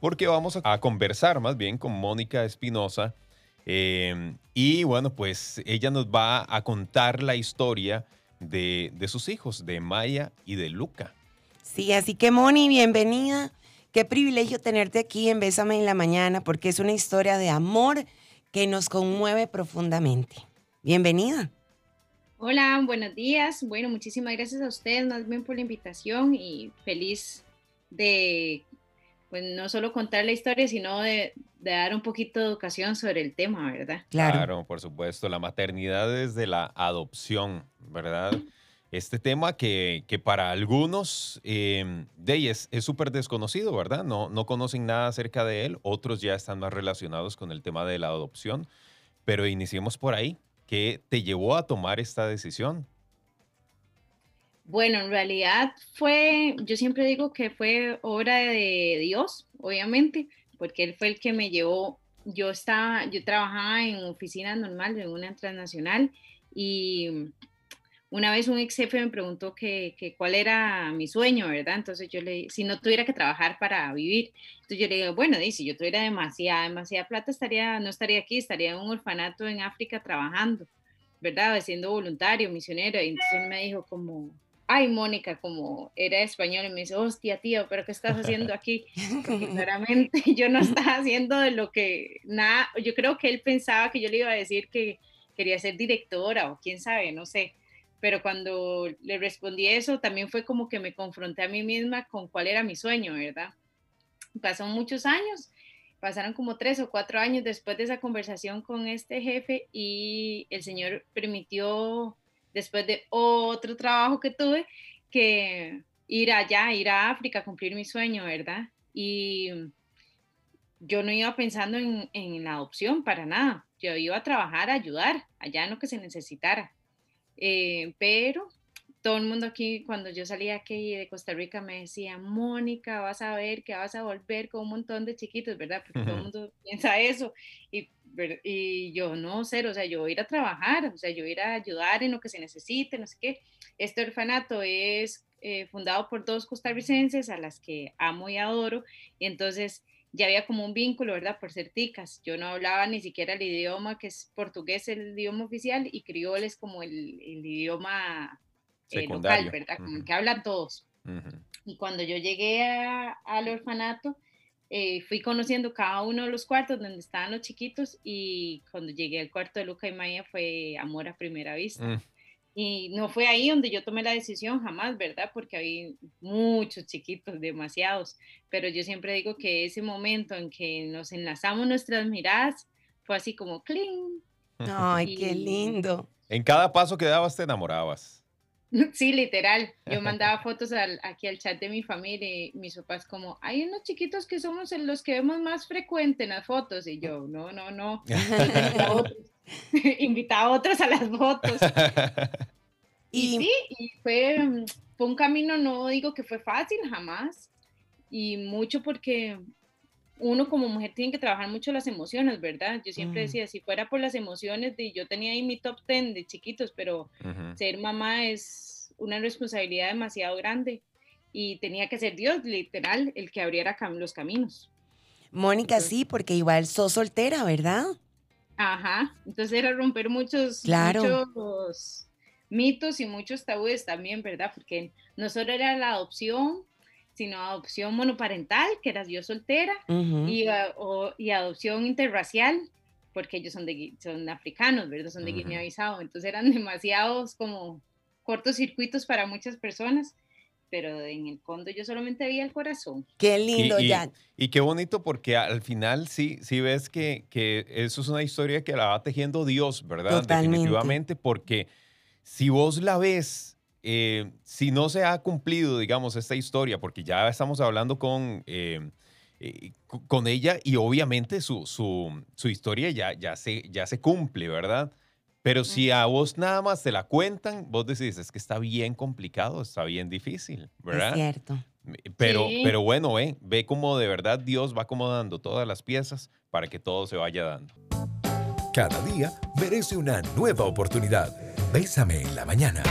porque vamos a conversar más bien con Mónica Espinosa. eh, y bueno, pues ella nos va a contar la historia de, de sus hijos, de Maya y de Luca. Sí, así que Moni, bienvenida. Qué privilegio tenerte aquí en Bésame en la Mañana, porque es una historia de amor que nos conmueve profundamente. Bienvenida. Hola, buenos días. Bueno, muchísimas gracias a ustedes más bien por la invitación y feliz de, pues no solo contar la historia, sino de, de dar un poquito de educación sobre el tema, ¿verdad? Claro. por supuesto, la maternidad desde la adopción, ¿verdad? Este tema que, que para algunos eh, de ellos es súper desconocido, ¿verdad? No, no conocen nada acerca de él, otros ya están más relacionados con el tema de la adopción, pero iniciemos por ahí. ¿Qué te llevó a tomar esta decisión? Bueno, en realidad fue, yo siempre digo que fue obra de Dios, obviamente, porque Él fue el que me llevó. Yo estaba, yo trabajaba en oficina normal, en una transnacional, y una vez un ex jefe me preguntó que, que cuál era mi sueño, ¿verdad? Entonces yo le si no tuviera que trabajar para vivir. Entonces yo le digo, bueno, di, si yo tuviera demasiada, demasiada plata, estaría, no estaría aquí, estaría en un orfanato en África trabajando, ¿verdad? Siendo voluntario, misionero. Y entonces él me dijo como, ay, Mónica, como era español, y me dice, hostia, tío, pero ¿qué estás haciendo aquí? Porque claramente yo no estaba haciendo de lo que, nada, yo creo que él pensaba que yo le iba a decir que quería ser directora o quién sabe, no sé pero cuando le respondí eso, también fue como que me confronté a mí misma con cuál era mi sueño, ¿verdad? Pasaron muchos años, pasaron como tres o cuatro años después de esa conversación con este jefe y el Señor permitió, después de otro trabajo que tuve, que ir allá, ir a África, cumplir mi sueño, ¿verdad? Y yo no iba pensando en, la adopción para nada, yo iba a trabajar, a ayudar allá en lo que se necesitara. Eh, pero todo el mundo aquí, cuando yo salía aquí de Costa Rica, me decía, Mónica, vas a ver que vas a volver con un montón de chiquitos, ¿verdad? Porque todo el mundo piensa eso. Y, y yo, no, cero, o sea, yo voy a ir a trabajar, o sea, yo voy a ir a ayudar en lo que se necesite, no sé qué. Este orfanato es eh, fundado por dos costarricenses a las que amo y adoro, y entonces ya había como un vínculo, ¿verdad? Por ser ticas. Yo no hablaba ni siquiera el idioma, que es portugués el idioma oficial, y criol es como el, el idioma eh, local, ¿verdad? Como uh -huh. que hablan todos. Uh -huh. Y cuando yo llegué a, al orfanato, eh, fui conociendo cada uno de los cuartos donde estaban los chiquitos, y cuando llegué al cuarto de Luca y Maya fue amor a primera vista. Uh -huh. Y no fue ahí donde yo tomé la decisión, jamás, ¿verdad? Porque había muchos chiquitos, demasiados. Pero yo siempre digo que ese momento en que nos enlazamos nuestras miradas fue así como cling. Ay, y... qué lindo. En cada paso que dabas te enamorabas. Sí, literal. Yo mandaba fotos al, aquí al chat de mi familia y mis papás como, hay unos chiquitos que somos los que vemos más frecuente en las fotos. Y yo, no, no, no. invitaba a otros a las fotos. y, y sí, y fue, fue un camino, no digo que fue fácil, jamás. Y mucho porque uno como mujer tiene que trabajar mucho las emociones, ¿verdad? Yo siempre mm. decía, si fuera por las emociones, de, yo tenía ahí mi top 10 de chiquitos, pero uh -huh. ser mamá es una responsabilidad demasiado grande y tenía que ser Dios, literal, el que abriera cam los caminos. Mónica, Entonces, sí, porque igual sos soltera, ¿verdad? Ajá, entonces era romper muchos, claro. muchos mitos y muchos tabúes también, ¿verdad? Porque no solo era la adopción, sino adopción monoparental, que era yo soltera, uh -huh. y, o, y, adopción interracial, porque ellos son, de, son africanos, ¿verdad? Son de uh -huh. Guinea-Bissau, entonces eran demasiados como cortocircuitos para muchas personas, pero en el fondo yo solamente veía el corazón. Qué lindo, y, y, Jan. Y qué bonito porque al final sí, sí ves que, que eso es una historia que la va tejiendo Dios, ¿verdad? Totalmente. Definitivamente, porque si vos la ves, eh, si no se ha cumplido, digamos, esta historia, porque ya estamos hablando con, eh, eh, con ella y obviamente su, su, su historia ya, ya, se, ya se cumple, ¿verdad? Pero si a vos nada más te la cuentan, vos decís, es que está bien complicado, está bien difícil, ¿verdad? Es cierto. Pero, Sí. pero bueno, ve, ve cómo de verdad Dios va acomodando todas las piezas para que todo se vaya dando. Cada día merece una nueva oportunidad. Bésame en la mañana.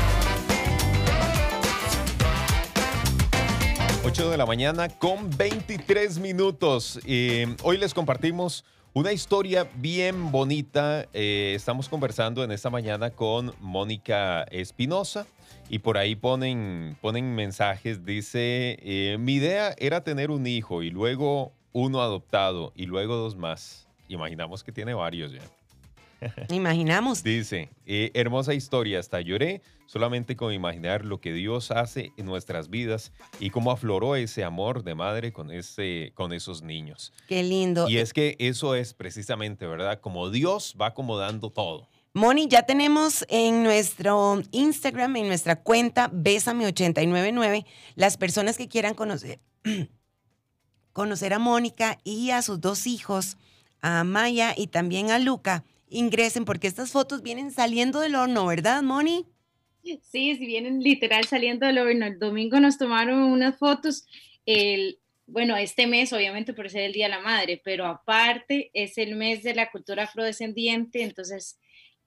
8 de la mañana con 23 minutos. Eh, hoy les compartimos una historia bien bonita. Eh, estamos conversando en esta mañana con Mónica Espinosa y por ahí ponen, ponen mensajes. Dice, eh, mi idea era tener un hijo y luego uno adoptado y luego dos más. Imaginamos que tiene varios ya. Imaginamos. Dice, eh, hermosa historia, hasta lloré solamente con imaginar lo que Dios hace en nuestras vidas y cómo afloró ese amor de madre con, ese, con esos niños. Qué lindo. Y es que eso es precisamente, ¿verdad? Como Dios va acomodando todo. Moni, ya tenemos en nuestro Instagram, en nuestra cuenta Bésame899, las personas que quieran conocer, conocer a Mónica y a sus dos hijos, a Maya y también a Luca, ingresen porque estas fotos vienen saliendo del horno, ¿verdad, Moni? Sí, sí, vienen literal saliendo del horno. El domingo nos tomaron unas fotos. El, bueno, este mes obviamente por ser el Día de la Madre, pero aparte es el mes de la cultura afrodescendiente, entonces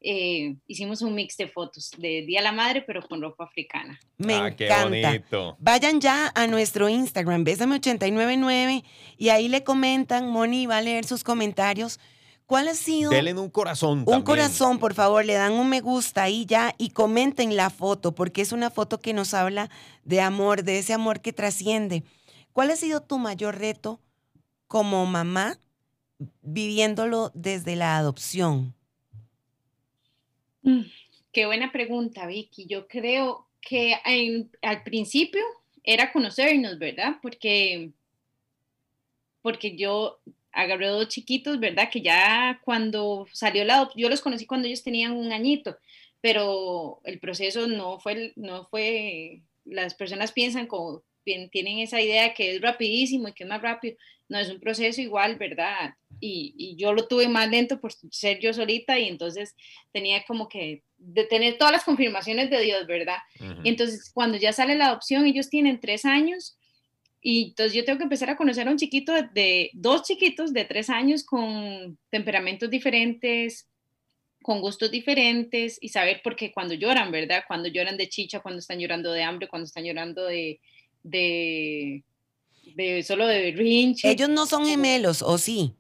eh, hicimos un mix de fotos de Día de la Madre, pero con ropa africana. Me ah, qué encanta. bonito. Vayan ya a nuestro Instagram, Bésame899, y ahí le comentan, Moni va a leer sus comentarios. ¿Cuál ha sido? Denle un corazón. Un también. corazón, por favor, le dan un me gusta ahí ya y comenten la foto, porque es una foto que nos habla de amor, de ese amor que trasciende. ¿Cuál ha sido tu mayor reto como mamá viviéndolo desde la adopción? Mm, Qué buena pregunta, Vicky. Yo creo que en- al principio era conocernos, ¿verdad? Porque, porque yo agarré dos chiquitos, ¿verdad? Que ya cuando salió la adopción, yo los conocí cuando ellos tenían un añito, pero el proceso no fue, no fue, las personas piensan como, tienen esa idea que es rapidísimo y que es más rápido. No, es un proceso igual, ¿verdad? Y, y yo lo tuve más lento por ser yo solita y entonces tenía como que de tener todas las confirmaciones de Dios, ¿verdad? Ujú. Y entonces cuando ya sale la adopción, ellos tienen tres años y entonces yo tengo que empezar a conocer a un chiquito de, de- dos chiquitos de tres años con temperamentos diferentes, con gustos diferentes y saber por qué cuando lloran, ¿verdad? Cuando lloran de chicha, cuando están llorando de hambre, cuando están llorando de, de, de solo de berrinche. Ellos no son gemelos, ¿o sí?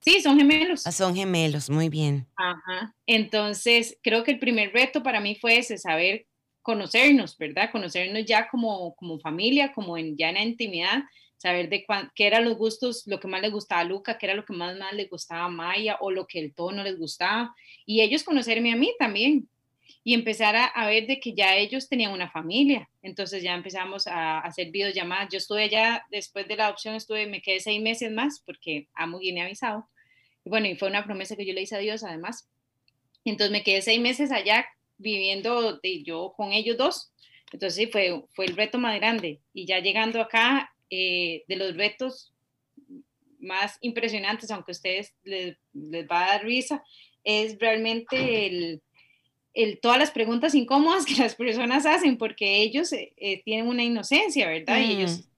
Sí, son gemelos. Ah, Son gemelos, muy bien. Ajá. Entonces, creo que el primer reto para mí fue ese, saber conocernos, ¿verdad? Conocernos ya como, como familia, como en, ya en la intimidad, saber de cuán- qué eran los gustos, lo que más les gustaba a Luca, qué era lo que más, más les gustaba a Maya o lo que el tono les gustaba. Y ellos conocerme a mí también. Y empezar a, a ver de que ya ellos tenían una familia. Entonces ya empezamos a, hacer videollamadas. Yo estuve allá, después de la adopción, estuve, me quedé seis meses más porque amo Guinea-Bissau. Y bueno, y fue una promesa que yo le hice a Dios además. Entonces me quedé seis meses allá viviendo de yo con ellos dos. Entonces sí, fue, fue el reto más grande. Y ya llegando acá, eh, de los retos más impresionantes, aunque a ustedes les, les va a dar risa, es realmente el, el, todas las preguntas incómodas que las personas hacen, porque ellos eh, eh, tienen una inocencia, ¿verdad? Y ellos Mm.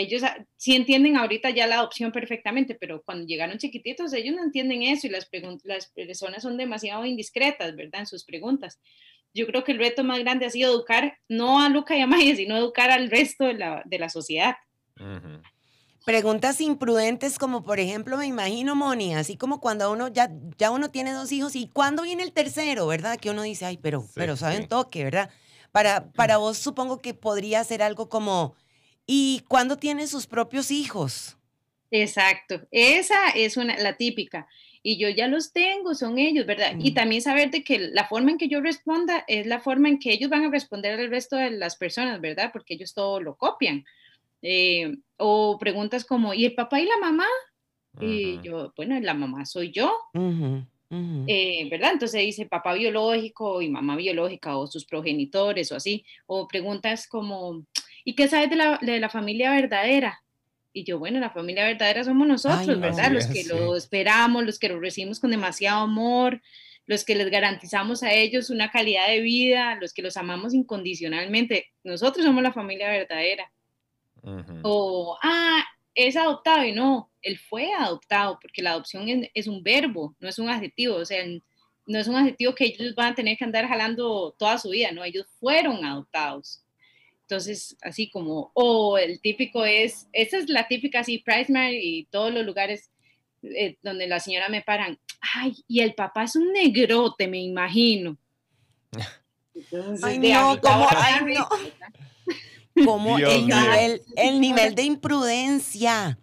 Ellos ah, sí entienden ahorita ya la adopción perfectamente, pero cuando llegaron chiquititos, ellos no entienden eso y las, las personas son demasiado indiscretas, ¿verdad? En sus preguntas. Yo creo que el reto más grande ha sido educar, no a Luca y a Maya, sino educar al resto de la, de la sociedad. Ujú. Preguntas imprudentes como por ejemplo, me imagino, Moni, así como cuando uno ya, ya uno tiene dos hijos y cuándo viene el tercero, ¿verdad? Que uno dice, ay, pero, Sí, pero saben sí. toque, ¿verdad? Para, para vos supongo que podría ser algo como, ¿y cuándo tiene sus propios hijos? Exacto, esa es una, la típica. Y yo ya los tengo, son ellos, ¿verdad? Y Mm. también saber de que la forma en que yo responda es la forma en que ellos van a responder al resto de las personas, ¿verdad? Porque ellos todo lo copian. Eh, o preguntas como, ¿y el papá y la mamá? Y yo, bueno, la mamá soy yo, eh, ¿verdad? Entonces dice papá biológico y mamá biológica o sus progenitores o así. O preguntas como, ¿y qué sabes de la, de la familia verdadera? Y yo, bueno, la familia verdadera somos nosotros, no. ¿verdad? Los que sí. lo esperamos, los que lo recibimos con demasiado amor, los que les garantizamos a ellos una calidad de vida, los que los amamos incondicionalmente. Nosotros somos la familia verdadera. O, ah, es adoptado y no, él fue adoptado, porque la adopción es, es un verbo, no es un adjetivo, o sea, no es un adjetivo que ellos van a tener que andar jalando toda su vida, no, ellos fueron adoptados. Entonces, así como, o el típico es, esa es la típica, así, Price y todos los lugares eh, donde la señora me paran, ay, y el papá es un negrote, me imagino. ay, no, como, ay, no. Como el nivel, el nivel de imprudencia.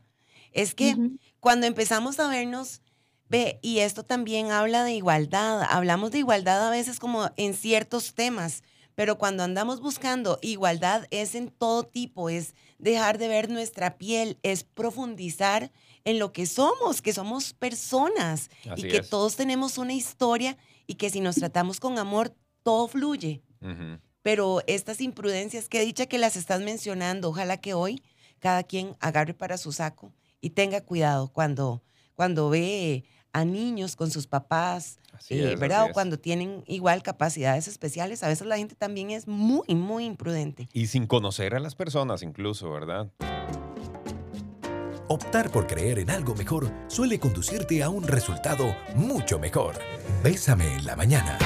Es que cuando empezamos a vernos, ve, y esto también habla de igualdad, hablamos de igualdad a veces como en ciertos temas, pero cuando andamos buscando igualdad es en todo tipo, es dejar de ver nuestra piel, es profundizar en lo que somos, que somos personas y que todos tenemos una historia y que si nos tratamos con amor, todo fluye. Pero estas imprudencias, que dicha que las estás mencionando, ojalá que hoy cada quien agarre para su saco y tenga cuidado cuando, cuando ve a niños con sus papás, eh, ¿verdad? O cuando tienen igual capacidades especiales. A veces la gente también es muy, muy imprudente. Y sin conocer a las personas incluso, ¿verdad? Optar por creer en algo mejor suele conducirte a un resultado mucho mejor. Bésame en la mañana.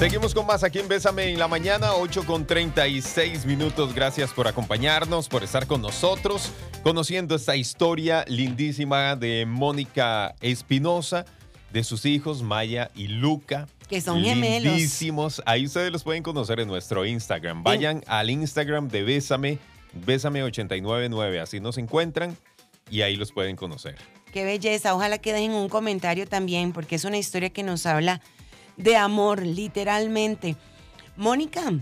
Seguimos con más aquí en Bésame en la mañana, 8 con 36 minutos. Gracias por acompañarnos, por estar con nosotros, conociendo esta historia lindísima de Mónica Espinosa, de sus hijos Maya y Luca. Que son gemelos. Lindísimos. Ahí ustedes los pueden conocer en nuestro Instagram. Vayan al Instagram de Bésame, Bésame899. Así nos encuentran y ahí los pueden conocer. Qué belleza. Ojalá que dejen un comentario también, porque es una historia que nos habla de amor, literalmente. Mónica,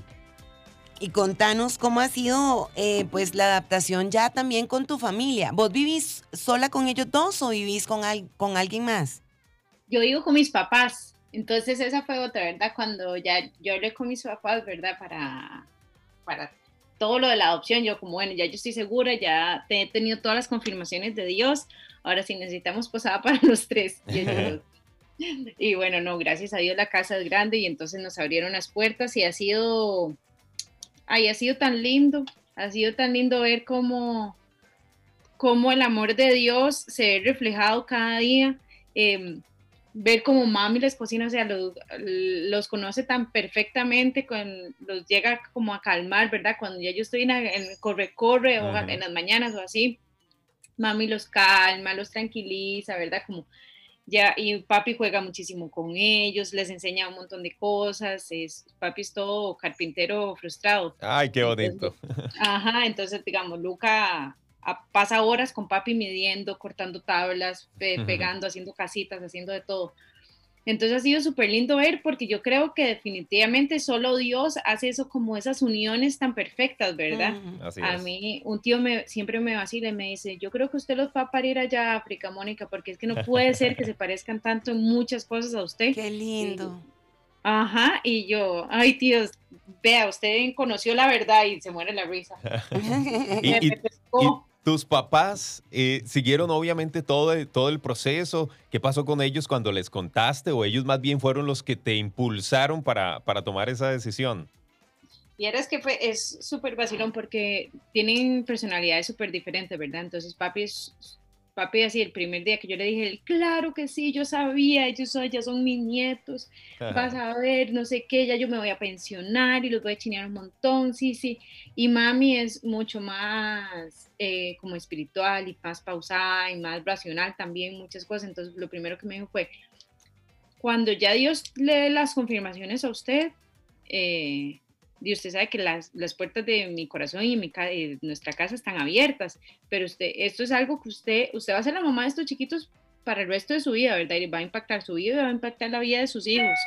y contanos cómo ha sido eh, pues la adaptación ya también con tu familia. ¿Vos vivís sola con ellos dos o vivís con, con alguien más? Yo vivo con mis papás. Entonces esa fue otra, ¿verdad? Cuando ya yo hablé con mis papás, ¿verdad? Para, para todo lo de la adopción, yo como, bueno, ya yo estoy segura, ya he tenido todas las confirmaciones de Dios, ahora sí necesitamos posada para los tres. Y bueno, no, gracias a Dios la casa es grande y entonces nos abrieron las puertas y ha sido, ay, ha sido tan lindo, ha sido tan lindo ver cómo, cómo el amor de Dios se ve reflejado cada día. Em, ver cómo mami les cocina, o sea, los, conoce tan perfectamente, con, los llega como a calmar, ¿verdad? Cuando ya yo estoy en, corre-corre o en las mañanas o así, mami los calma, los tranquiliza, ¿verdad? Como ya, y papi juega muchísimo con ellos, les enseña un montón de cosas, es, papi es todo carpintero frustrado. Ay, qué bonito. ajá, entonces digamos, Luca pasa horas con papi midiendo, cortando tablas, pegando, haciendo casitas, haciendo de todo. Entonces ha sido súper lindo ver porque yo creo que definitivamente solo Dios hace eso como esas uniones tan perfectas, ¿verdad? a mí un tío me, siempre me vacila y me dice, yo creo que usted los va a parir allá a África, Mónica, porque es que no puede ser que se parezcan tanto en muchas cosas a usted. Qué lindo. ajá, y yo, ay tíos, vea, usted conoció la verdad y se muere la risa. y, tus papás eh, siguieron obviamente todo, todo el proceso. ¿Qué pasó con ellos cuando les contaste o ellos más bien fueron los que te impulsaron para, para tomar esa decisión? Y es que fue, es súper vacilón porque tienen personalidades súper diferentes, ¿verdad? Entonces papi es papi así el primer día que yo le dije, claro que sí, yo sabía, ellos son, ya son mis nietos, vas a ver, no sé qué, ya yo me voy a pensionar y los voy a chinear un montón, sí, sí. Y mami es mucho más eh, como espiritual y más pausada y más racional también, muchas cosas. Entonces lo primero que me dijo fue, cuando ya Dios lee las confirmaciones a usted, eh, y usted sabe que las, las puertas de mi corazón y mi, de nuestra casa están abiertas, pero usted, esto es algo que usted, usted va a ser la mamá de estos chiquitos para el resto de su vida, ¿verdad? Y va a impactar su vida y va a impactar la vida de sus hijos.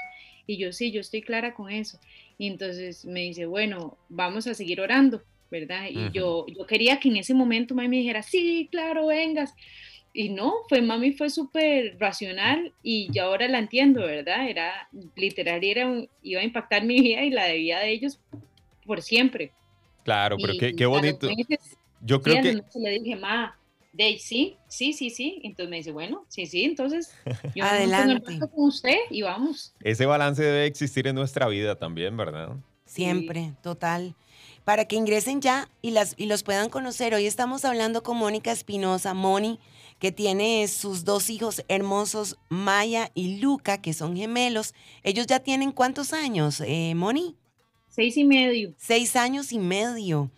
Y yo sí, yo estoy clara con eso. Y entonces me dice, bueno, vamos a seguir orando, ¿verdad? Y yo, yo quería que en ese momento mami me dijera, sí, claro, vengas y no, fue mami fue súper racional y yo ahora la entiendo, ¿verdad? Era literal, era iba a impactar mi vida y la de vida de ellos por siempre. Claro, pero qué, qué, bonito. yo creo que... Le dije, ma, de sí, sí, sí, sí. Entonces me dice, bueno, sí, sí, entonces yo Adelante. con usted y vamos. Ese balance debe existir en nuestra vida también, ¿verdad? Siempre, total. para que ingresen ya y, las, y los puedan conocer. Hoy estamos hablando con Mónica Espinosa, Moni, que tiene sus dos hijos hermosos, Maya y Luca, que son gemelos. Ellos ya tienen cuántos años, eh, Moni? Seis y medio. Seis años y medio.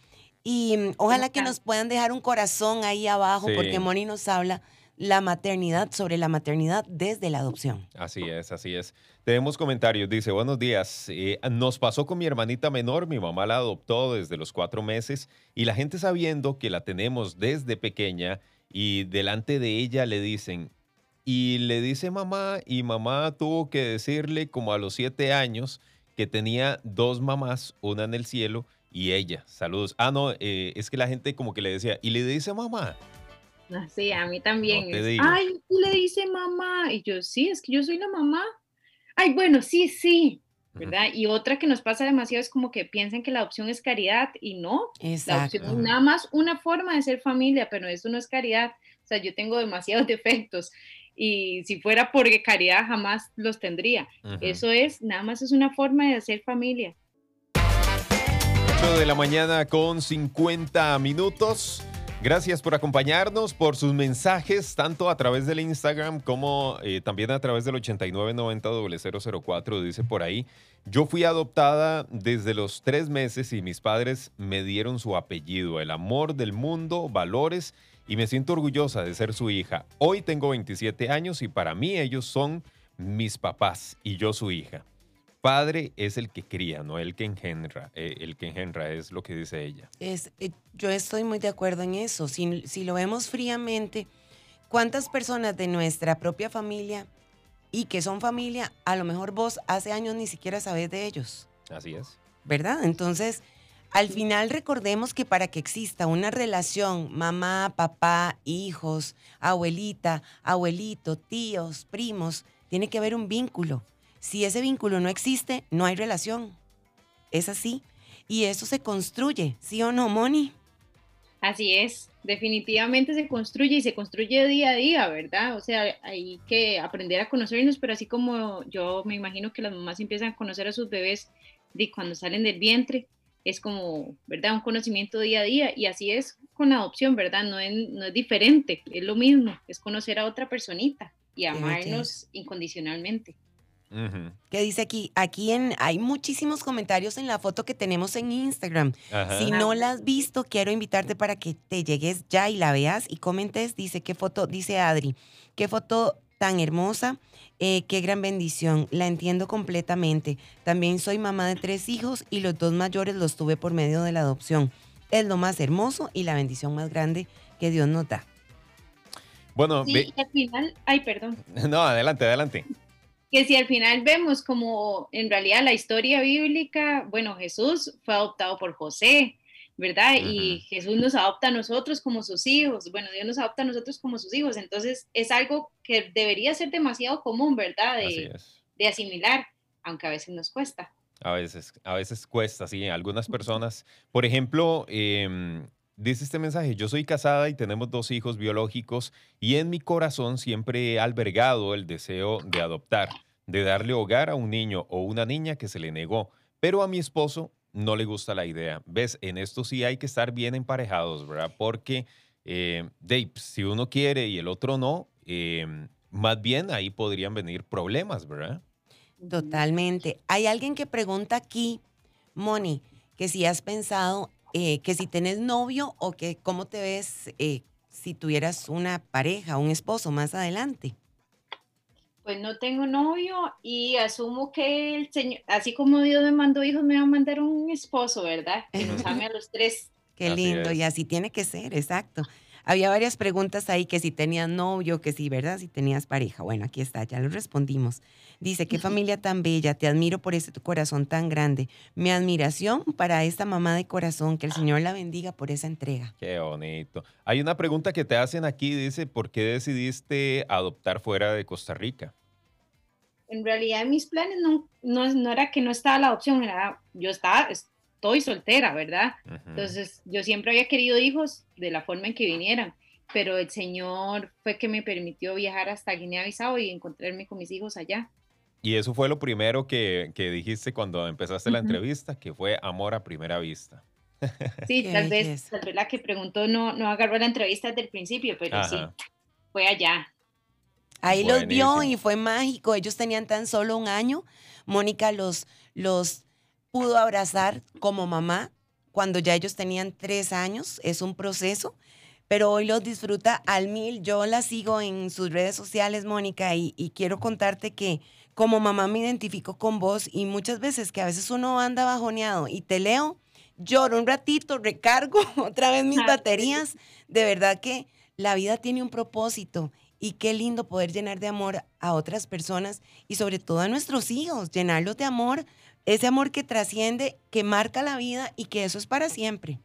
Y mm, ojalá que nos puedan dejar un corazón ahí abajo, porque Moni nos habla la maternidad, sobre la maternidad desde la adopción. Así es, así es. Tenemos comentarios. Dice, buenos días. Eh, nos pasó con mi hermanita menor. Mi mamá la adoptó desde los cuatro meses y la gente sabiendo que la tenemos desde pequeña y delante de ella le dicen, y le dice mamá y mamá tuvo que decirle como a los siete años que tenía dos mamás, una en el cielo y ella. Saludos. Ah, no, eh, es que la gente como que le decía, y le dice mamá. Ah, sí, a mí también. Ay, tú le dices mamá. Y yo, sí, es que yo soy la mamá. Ay, bueno, sí, sí. ¿Verdad? Y otra que nos pasa demasiado es como que piensan que la adopción es caridad y no. La adopción es nada más una forma de ser familia, pero eso no es caridad. O sea, yo tengo demasiados defectos y si fuera porque caridad jamás los tendría. Eso es, nada más es una forma de hacer familia. 8 de la mañana con 50 minutos. Gracias por acompañarnos, por sus mensajes, tanto a través del Instagram como eh, también a través del 8990-004. Dice por ahí, yo fui adoptada desde los tres meses y mis padres me dieron su apellido, el amor del mundo, valores, y me siento orgullosa de ser su hija. Hoy tengo 27 años y para mí ellos son mis papás y yo su hija padre es el que cría, no el que engendra. Eh, el que engendra es lo que dice ella. Es, eh, yo estoy muy de acuerdo en eso. Si, lo vemos fríamente, ¿cuántas personas de nuestra propia familia y que son familia, a lo mejor vos hace años ni siquiera sabés de ellos? Así es. ¿Verdad? Entonces, al final recordemos que para que exista una relación mamá, papá, hijos, abuelita, abuelito, tíos, primos, tiene que haber un vínculo si ese vínculo no existe, no hay relación. Es así. Y eso se construye, ¿sí o no, Moni? Así es, definitivamente se construye y se construye día a día, ¿verdad? O sea, hay que aprender a conocernos, pero así como yo me imagino que las mamás empiezan a conocer a sus bebés de cuando salen del vientre, es como, ¿verdad? Un conocimiento día a día y así es con la adopción, ¿verdad? No es, no es diferente, es lo mismo, es conocer a otra personita y amarnos incondicionalmente. ¿Qué dice aquí? Aquí en, hay muchísimos comentarios en la foto que tenemos en Instagram. Si no la has visto, quiero invitarte para que te llegues ya y la veas y comentes. Dice, ¿qué foto? Dice Adri, ¿qué foto tan hermosa? Eh, qué gran bendición, la entiendo completamente. También soy mamá de tres hijos y los dos mayores los tuve por medio de la adopción. Es lo más hermoso y la bendición más grande que Dios nos da. Bueno, sí, al final, ay, perdón. No, adelante, adelante que si al final vemos como en realidad la historia bíblica, bueno, Jesús fue adoptado por José, ¿verdad? Y Jesús nos adopta a nosotros como sus hijos, bueno, Dios nos adopta a nosotros como sus hijos, entonces es algo que debería ser demasiado común, ¿verdad? De, de asimilar, aunque a veces nos cuesta. A veces, a veces cuesta, sí. Algunas personas, por ejemplo, em, dice este mensaje, yo soy casada y tenemos dos hijos biológicos y en mi corazón siempre he albergado el deseo de adoptar, de darle hogar a un niño o una niña que se le negó, pero a mi esposo no le gusta la idea. ¿Ves? En esto sí hay que estar bien emparejados, ¿verdad? Porque, eh, Dave, si uno quiere y el otro no, eh, más bien ahí podrían venir problemas, ¿verdad? Totalmente. Hay alguien que pregunta aquí, Moni, que si has pensado eh, que si tenés novio o que cómo te ves eh, si tuvieras una pareja, un esposo más adelante. Pues no tengo novio y asumo que el Señor, así como Dios me mandó hijos, me va a mandar un esposo, ¿verdad? Que nos ame a los tres. Qué lindo, y así tiene que ser, exacto. Había varias preguntas ahí que si tenías novio, que si, ¿verdad? Si tenías pareja. Bueno, aquí está, ya lo respondimos. Dice, qué familia tan bella, te admiro por ese tu corazón tan grande. Mi admiración para esta mamá de corazón, que el Señor la bendiga por esa entrega. Qué bonito. Hay una pregunta que te hacen aquí, dice, ¿por qué decidiste adoptar fuera de Costa Rica? En realidad mis planes no, no, era que no estaba la opción, era, yo estaba, estoy soltera, ¿verdad? Entonces, yo siempre había querido hijos de la forma en que vinieran, pero el Señor fue que me permitió viajar hasta Guinea-Bissau y encontrarme con mis hijos allá. Y eso fue lo primero que, dijiste cuando empezaste la entrevista, que fue amor a primera vista. Sí, tal vez, tal vez la que preguntó no, no agarró la entrevista desde el principio, pero sí, fue allá. Ahí los vio y fue mágico. Ellos tenían tan solo un año. Mónica los, los pudo abrazar como mamá cuando ya ellos tenían tres años. Es un proceso, pero hoy los disfruta al mil. Yo la sigo en sus redes sociales, Mónica, y, y quiero contarte que como mamá me identifico con vos y muchas veces que a veces uno anda bajoneado y te leo, lloro un ratito, recargo otra vez mis baterías. De verdad que la vida tiene un propósito y qué lindo poder llenar de amor a otras personas y sobre todo a nuestros hijos, llenarlos de amor, ese amor que trasciende, que marca la vida y que eso es para siempre.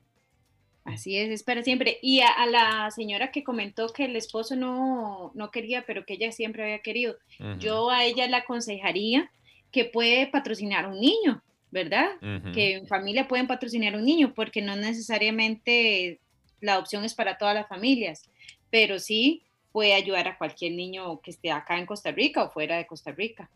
Así es, es para siempre. Y a, la señora que comentó que el esposo no, no, quería, pero que ella siempre había querido, yo a ella le aconsejaría que puede patrocinar un niño, ¿verdad? Que en familia pueden patrocinar a un niño, porque no necesariamente la adopción es para todas las familias, pero sí puede ayudar a cualquier niño que esté acá en Costa Rica o fuera de Costa Rica.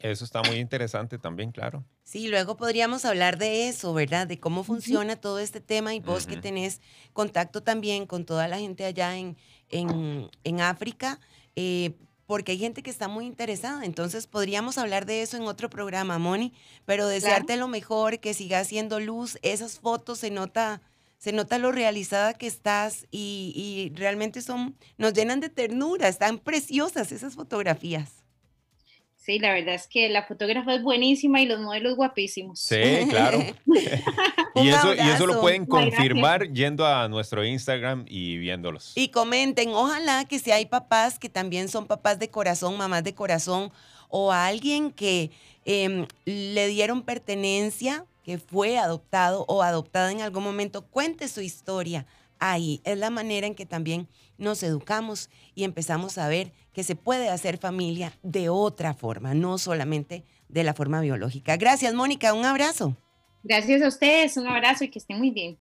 Eso está muy interesante también, claro. Sí, luego podríamos hablar de eso, ¿verdad? De cómo funciona todo este tema y vos que tenés contacto también con toda la gente allá en, en, África, eh, porque hay gente que está muy interesada. Entonces podríamos hablar de eso en otro programa, Moni, pero desearte lo mejor, que siga haciendo luz. Esas fotos se nota se nota lo realizada que estás y, realmente son, nos llenan de ternura, están preciosas esas fotografías. Sí, la verdad es que la fotógrafa es buenísima y los modelos guapísimos. Sí, claro. y, eso, y eso lo pueden confirmar yendo a nuestro Instagram y viéndolos. Y comenten, ojalá que si hay papás que también son papás de corazón, mamás de corazón, o alguien que em, le dieron pertenencia que fue adoptado o adoptada en algún momento, cuente su historia ahí. Es la manera en que también nos educamos y empezamos a ver que se puede hacer familia de otra forma, no solamente de la forma biológica. Gracias, Mónica. Un abrazo. Gracias a ustedes. Un abrazo y que estén muy bien.